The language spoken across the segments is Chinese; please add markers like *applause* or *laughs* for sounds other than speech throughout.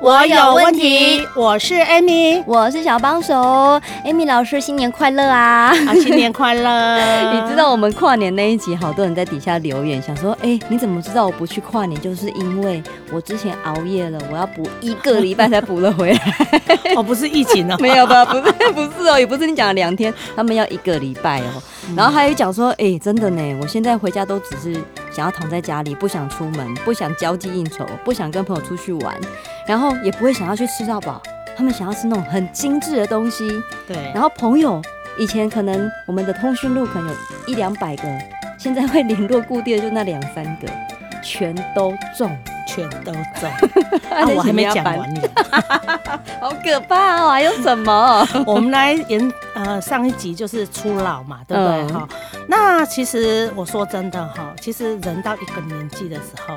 我有问题，我是 Amy，我是小帮手，Amy 老师新年快乐啊！啊，新年快乐！*laughs* 你知道我们跨年那一集，好多人在底下留言，想说，哎、欸，你怎么知道我不去跨年？就是因为我之前熬夜了，我要补一个礼拜才补了回来。*laughs* 哦，不是疫情哦，*laughs* 没有吧？不是，不是哦，也不是你讲了两天，他们要一个礼拜哦。然后还有讲说，哎、欸，真的呢，我现在回家都只是想要躺在家里，不想出门，不想交际应酬，不想跟朋友出去玩，然后也不会想要去吃到饱，他们想要吃那种很精致的东西。对。然后朋友以前可能我们的通讯录可能有一两百个，现在会联络固定的就那两三个，全都中。全都走，*laughs* 啊，我还没讲完呢，*laughs* 好可怕哦！还有什么？*laughs* 我们来演呃，上一集就是初老嘛，对不对哈？嗯、那其实我说真的哈，其实人到一个年纪的时候，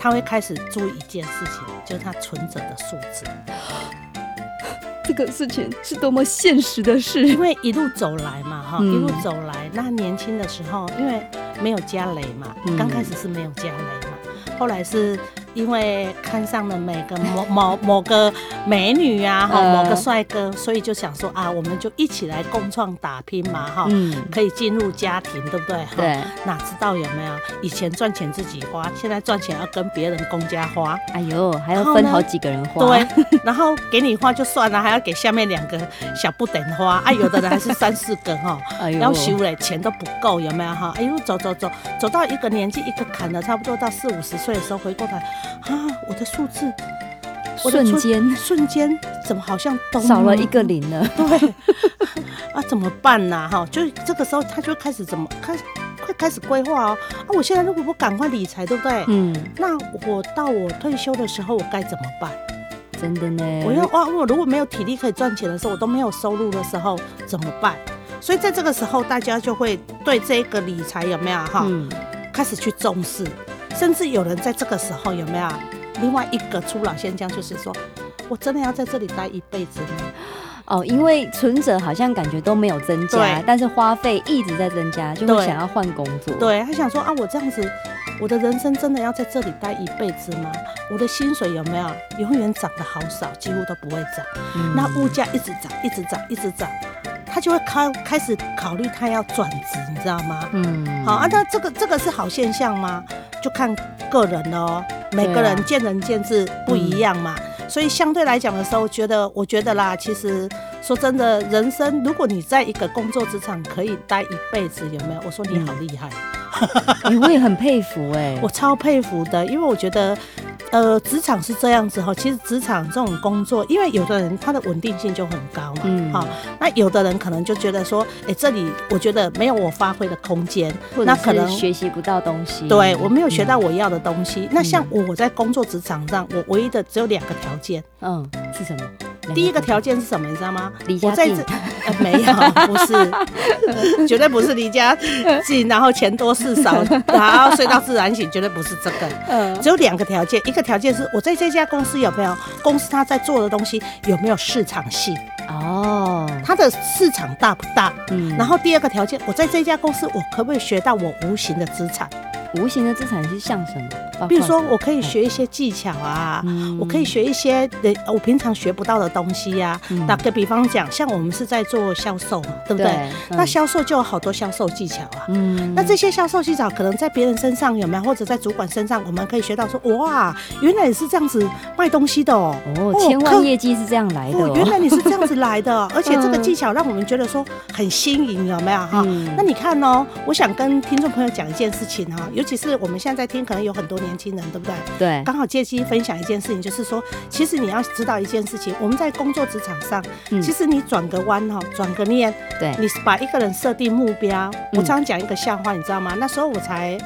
他会开始注意一件事情，就是他存折的数字。*gasps* 这个事情是多么现实的事，因为一路走来嘛哈，嗯、一路走来，那年轻的时候因为没有家累嘛，刚开始是没有家累嘛，后来是。因为看上了每个某某某个美女呀，哈，某个帅哥，所以就想说啊，我们就一起来共创打拼嘛，哈，嗯，可以进入家庭，对不对？对，哪知道有没有？以前赚钱自己花，现在赚钱要跟别人公家花，哎呦，还要分好几个人花，对，*laughs* 然后给你花就算了，还要给下面两个小不点花，啊，有的人 *laughs* 还是三四个哈，要修嘞，钱都不够，有没有哈？哎呦，走走走，走到一个年纪一个坎了，差不多到四五十岁的时候回过头。啊！我的数字，瞬间瞬间怎么好像都少了一个零呢？对，啊，怎么办呢？哈，就这个时候他就开始怎么开始快开始规划哦。啊，我现在如果不赶快理财，对不对？嗯。那我到我退休的时候，我该怎么办？真的呢？我要哇！我如果没有体力可以赚钱的时候，我都没有收入的时候，怎么办？所以在这个时候，大家就会对这个理财有没有哈？嗯。开始去重视。甚至有人在这个时候有没有另外一个初老现象，就是说我真的要在这里待一辈子吗？哦，因为存折好像感觉都没有增加，但是花费一直在增加，就会想要换工作。对，他想说啊，我这样子，我的人生真的要在这里待一辈子吗？我的薪水有没有永远涨得好少，几乎都不会涨。嗯、那物价一直涨，一直涨，一直涨。他就会开开始考虑他要转职，你知道吗？嗯，好啊，那这个这个是好现象吗？就看个人哦，每个人见仁见智不一样嘛。嗯、所以相对来讲的时候，觉得我觉得啦，其实说真的，人生如果你在一个工作职场可以待一辈子，有没有？我说你好厉害，嗯、*laughs* 我也很佩服哎、欸，我超佩服的，因为我觉得。呃，职场是这样子哈，其实职场这种工作，因为有的人他的稳定性就很高嘛，嗯，好，那有的人可能就觉得说，哎、欸，这里我觉得没有我发挥的空间，那可能学习不到东西，对，我没有学到我要的东西。嗯、那像我在工作职场上，我唯一的只有两个条件，嗯，是什么？第一个条件是什么？你知道吗？离家近。呃，没有，不是，绝对不是离家近，然后钱多事少，*laughs* 然后睡到自然醒，绝对不是这个。嗯，只有两个条件，一个条件是我在这家公司有没有公司他在做的东西有没有市场性？哦，它的市场大不大？嗯，然后第二个条件，我在这家公司我可不可以学到我无形的资产？无形的资产是像什么？比如说，我可以学一些技巧啊，嗯、我可以学一些人我平常学不到的东西呀、啊。打个比方讲，像我们是在做销售嘛，对不对？那销售就有好多销售技巧啊。嗯，那这些销售技巧可能在别人身上有没有，或者在主管身上，我们可以学到说，哇，原来你是这样子卖东西的哦。哦，千万业绩是这样来的、哦哦。原来你是这样子来的，*laughs* 而且这个技巧让我们觉得说很新颖，有没有哈？嗯、那你看哦，我想跟听众朋友讲一件事情哈，尤其是我们现在在听，可能有很多年轻人，对不对？对，刚好借机分享一件事情，就是说，其实你要知道一件事情，我们在工作职场上，嗯、其实你转个弯哈，转个念，对，你把一个人设定目标。嗯、我常常讲一个笑话，你知道吗？那时候我才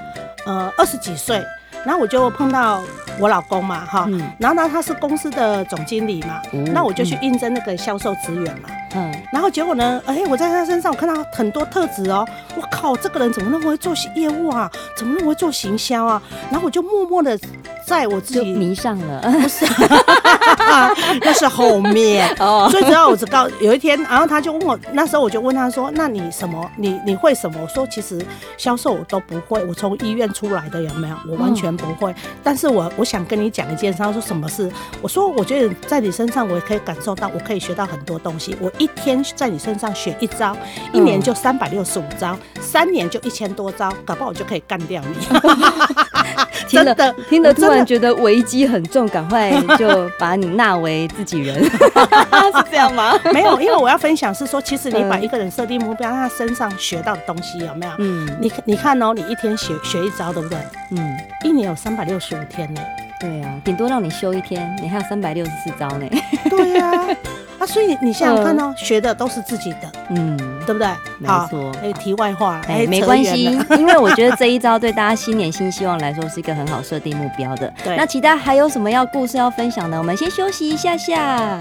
呃二十几岁，然后我就碰到我老公嘛，哈，嗯然后呢，他是公司的总经理嘛，嗯那我就去应征那个销售职员嘛。嗯，然后结果呢，哎，我在他身上我看到很多特质哦，我靠，这个人怎么那么会做业务啊？怎么那么会做行销啊？然后我就默默的在我自己迷上了。不是，*laughs* 那是后面。*laughs* 哦，最主要我只告有一天，然后他就问我，那时候我就问他说：“那你什么？你你会什么？”我说：“其实销售我都不会，我从医院出来的有没有？我完全不会。但是我我想跟你讲一件事。”他说：“什么事？”我说：“我觉得在你身上，我也可以感受到，我可以学到很多东西。我一天在你身上学一招，一年就三百六十五招，三年就一千多招，搞不好我就可以干掉你。*laughs* ” *laughs* 听的听了，突然觉得危机很重，赶快就 *laughs* 把你纳为自己人，*laughs* 是这样吗？没有，因为我要分享是说，其实你把一个人设定目标，他身上学到的东西有没有？嗯你你看哦，你一天学学一招，对不对？嗯，一年有三百六十五天呢。对啊，顶多让你休一天，你还有三百六十四招呢。对呀、啊，啊，所以你想想看哦，学的都是自己的，嗯，对不对？没好错哎，题外话了，哎，没关系，因为我觉得这一招对大家新年新希望来说是一个很好设定目标的。对那其他还有什么要故事要分享的？我们先休息一下下。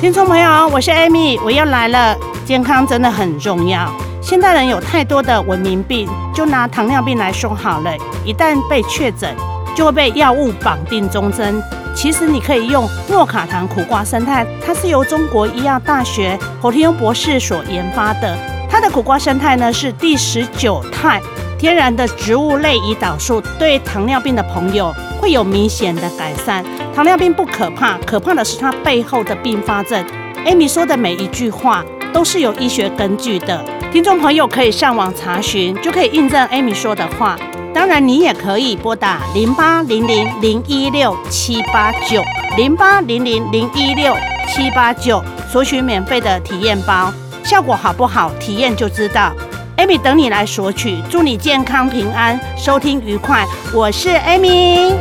听众朋友，我是 Amy，我又来了。健康真的很重要。现代人有太多的文明病，就拿糖尿病来说好了，一旦被确诊，就会被药物绑定终身。其实你可以用诺卡糖苦瓜生态，它是由中国医药大学侯天庸博士所研发的。它的苦瓜生态呢是第十九肽，天然的植物类胰岛素，对糖尿病的朋友会有明显的改善。糖尿病不可怕，可怕的是它背后的并发症。Amy 说的每一句话都是有医学根据的，听众朋友可以上网查询，就可以印证 Amy 说的话。当然，你也可以拨打零八零零零一六七八九零八零零零一六七八九，索取免费的体验包，效果好不好，体验就知道。Amy 等你来索取，祝你健康平安，收听愉快。我是 Amy。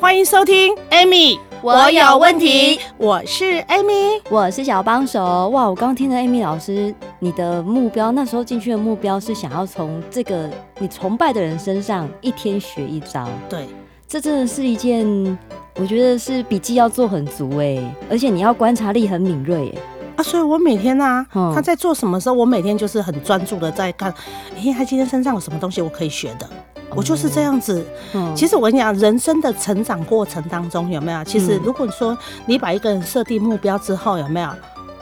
欢迎收听 Amy，我有问题。我是 Amy。我是小帮手。哇，我刚听了 Amy 老师，你的目标那时候进去的目标是想要从这个你崇拜的人身上一天学一招。对，这真的是一件，我觉得是笔记要做很足哎，而且你要观察力很敏锐哎。啊，所以我每天啊，嗯他在做什么时候，我每天就是很专注的在看，哎，他今天身上有什么东西我可以学的，我就是这样子。嗯其实我跟你讲，人生的成长过程当中有没有？其实嗯如果说你把一个人设定目标之后有没有？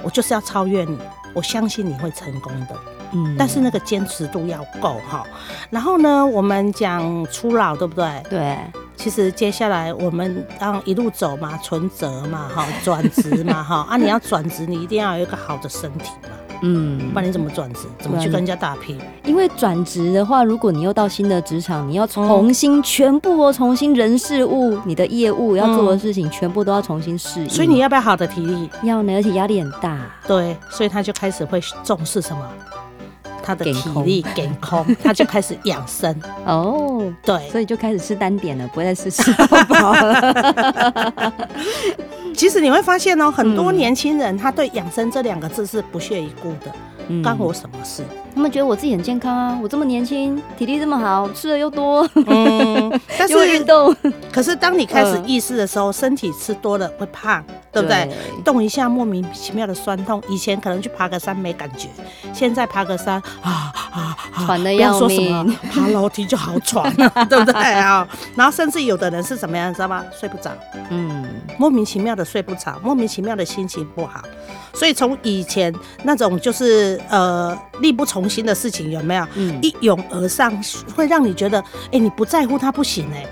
我就是要超越你，我相信你会成功的。嗯但是那个坚持度要够哈。然后呢，我们讲初老，对不对？对，其实接下来我们让一路走嘛，存折嘛，哈，转职嘛，哈啊，你要转职，你一定要有一个好的身体嘛，嗯不，然你怎么转职？怎么去跟人家打拼？因为转职的话，如果你又到新的职场，你要重新全部哦，重新人事物，你的业务要做的事情，全部都要重新适应。所以你要不要好的体力？要呢，而且压力很大。对，所以他就开始会重视什么？他的体力给空，*laughs* 他就开始养生。哦，对，所以就开始吃单点了，不会再吃吃饱饱了。*laughs* 其实你会发现哦，很多年轻人他对养生这两个字是不屑一顾的，嗯。关我什么事？他们觉得我自己很健康啊，我这么年轻，体力这么好，吃的又多，嗯，*laughs* 但又会运是动，可是当你开始意识的时候，身体吃多了会胖，对不对？动一下莫名其妙的酸痛，以前可能去爬个山没感觉，现在爬个山 *gasps* 啊啊啊，喘得不要要说什么命爬楼梯就好喘了，对不对？*laughs* 啊？然后甚至有的人是怎么样，你知道吗？睡不着，嗯，莫名其妙的睡不着，莫名其妙的心情不好，所以从以前那种就是呃力不从心的事情有没有？嗯一涌而上，会让你觉得，哎、你不在乎他不行哎、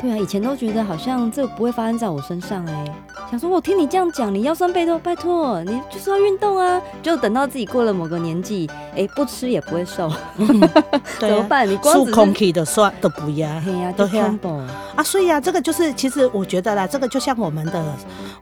对啊，以前都觉得好像这个不会发生在我身上哎、想说我听你这样讲，你腰酸背痛，拜托你就是要运动啊。就等到自己过了某个年纪，哎、不吃也不会瘦，对啊，*laughs* 怎么办？你光是空气的酸都不要。嘿呀、对啊就 combo，啊，所以啊，这个就是，其实我觉得啦，这个就像我们的，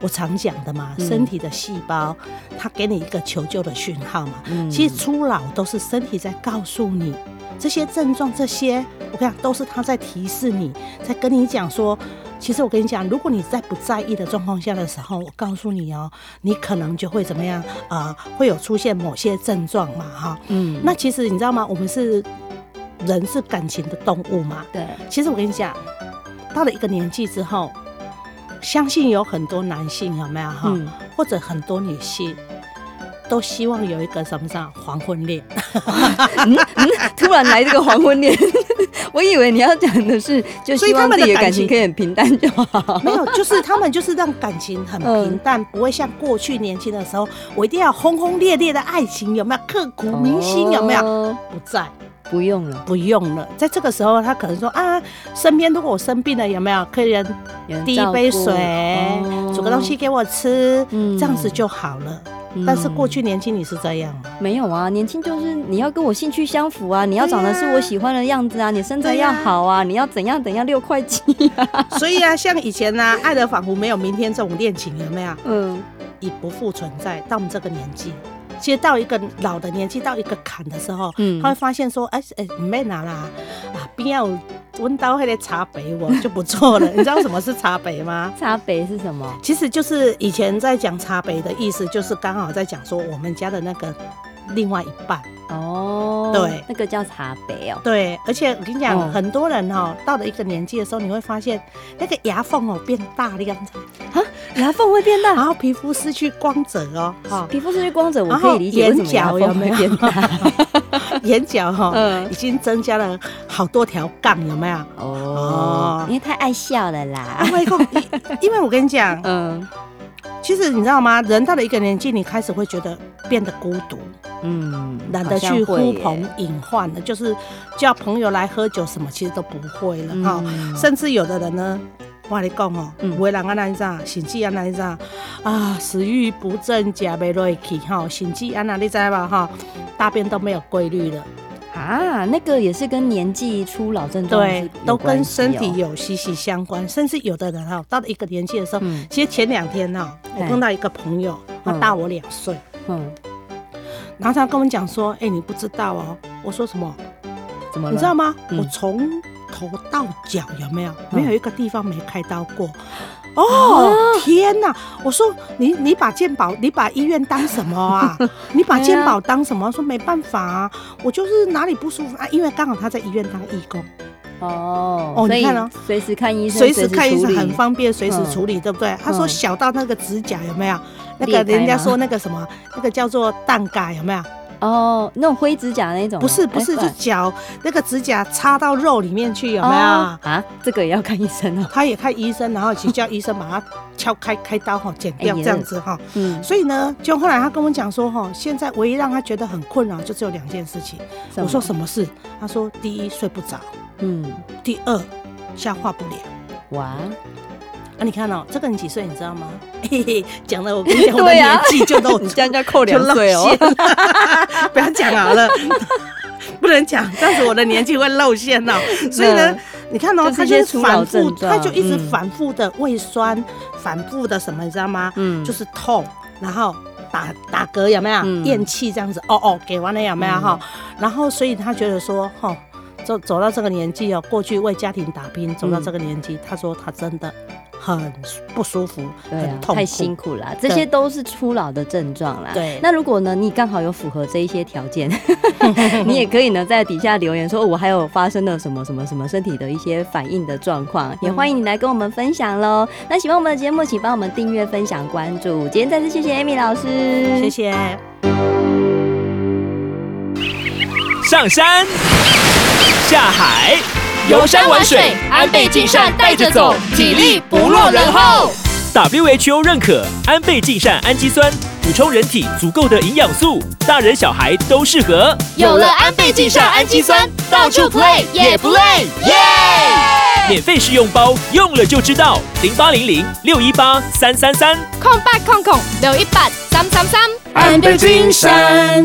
我常讲的嘛，嗯身体的细胞，它给你一个求救的讯号嘛。嗯其实初老都是身体在告诉你这些症状，这些我跟你讲都是它在提示你，在跟你讲说，其实我跟你讲，如果你在不在意的状况下的时候，我告诉你哦，你可能就会怎么样啊、呃？会有出现某些症状嘛，哈。嗯。那其实你知道吗？我们是人，是感情的动物嘛。对。其实我跟你讲，到了一个年纪之后，相信有很多男性有没有哈？嗯、或者很多女性。都希望有一个什么什么黄昏恋，*laughs* 嗯嗯，突然来这个黄昏恋，*laughs* 我以为你要讲的是，就希望自己的感情可以很平淡就好。没有，就是他们就是让感情很 *laughs* 平淡，嗯、不会像过去年轻的时候，我一定要轰轰烈烈的爱情，有没有刻骨铭心？有没有？不在，不用了，不用了。在这个时候，他可能说啊，身边如果我生病了，有没有客人递一杯水，煮个东西给我吃，嗯、这样子就好了。但是过去年轻你是这样吗？没有啊，年轻就是你要跟我兴趣相符啊，你要长得是我喜欢的样子啊，你身材要好啊，你要怎样怎样六块肌啊。*laughs* 所以啊，像以前呢、啊，爱的仿佛没有明天这种恋情有没有？嗯，已不复存在。到我们这个年纪，其实到一个老的年纪，到一个坎的时候，嗯，他会发现说，哎哎，没拿啦，啊，边要。温刀会的茶杯我就不错了，*laughs* 你知道什么是茶杯吗？茶杯是什么？其实就是以前在讲茶杯的意思，就是刚好在讲说我们家的那个另外一半。哦，对，那个叫茶杯哦，对，而且我跟你讲，哦、很多人哈、喔，到了一个年纪的时候，你会发现那个牙缝哦、喔、变大的样子。啊，牙缝会变大，然后皮肤失去光泽哦、皮肤失去光泽，我可以理解为什么牙缝会变大。*laughs* 眼角哈，*laughs* 嗯，已经增加了好多条杠，有没有？哦，因为太爱笑了啦。因为，因为我跟你讲，*laughs* 嗯，其实你知道吗？人到了一个年纪，你开始会觉得变得孤独，嗯，懒得去呼朋引伴了，就是叫朋友来喝酒什么，其实都不会了哈。甚至有的人呢。我跟你讲哦，有的人啊那啥，心悸啊那啥，啊食欲不振，食袂落去哈，心悸啊那你知吧哈，大便都没有规律了啊，那个也是跟年纪初老症状对，都跟身体有息息相关，甚至有的人哈，到了一个年纪的时候，嗯、其实前两天哈，我碰到一个朋友，他大我两岁，嗯，然后他跟我讲说，哎、欸，你不知道哦，我说什么？怎么？你知道吗？嗯、我从头到脚有没有没有一个地方没开刀过？哦，天哪！我说你你把健保你把医院当什么啊？*laughs* 你把健保当什么？说没办法啊，我就是哪里不舒服啊，因为刚好他在医院当义工。哦哦，你看哦，随时看医生，随时看医生很方便，随时处理，对不对？他说小到那个指甲有没有？那个人家说那个什么，那个叫做蛋嘎有没有？哦，那种灰指甲那种？不是不是，就脚那个指甲插到肉里面去，有没有啊？这个也要看医生哦。*laughs* 他也看医生，然后去叫医生把它敲开开刀哈，剪掉这样子哈。嗯。所以呢，就后来他跟我讲说哈，现在唯一让他觉得很困扰就只有两件事情。我说什么事？他说第一睡不着，嗯，第二消化不良。哇。啊，你看哦，这个你几岁？你知道吗？*laughs* 嘿嘿，讲了我跟你讲，我的年纪就都，你这样就扣两岁哦。*laughs* 不要讲好了，*laughs* 不能讲，这样子我的年纪会露馅哦。所以呢，你看哦，他就是反复，他就一直反复的胃酸，反复的什么，你知道吗？嗯，就是痛，然后打打嗝，有没有？咽气这样子，哦哦，给完了有没有哈？然后所以他觉得说，哈，走走到这个年纪哦，过去为家庭打拼，走到这个年纪，他说他真的。很不舒服，对啊，很痛苦，太辛苦了，这些都是初老的症状啦。对，那如果呢，你刚好有符合这一些条件，*laughs* *laughs* 你也可以呢在底下留言说，我还有发生了什么什么什么身体的一些反应的状况，也欢迎你来跟我们分享喽。那喜欢我们的节目，请帮我们订阅、分享、关注。今天再次谢谢 Amy 老师，谢谢。上山下海。游山玩水，安倍晋善带着走，体力不落人后。WHO 认可安倍晋善氨基酸，补充人体足够的营养素，大人小孩都适合。有了安倍晋善氨基酸，到处 play 也不累，耶！免费试用包，用了就知道。零八零零六一八三三三，空八空空六一八三三三，安倍晋善。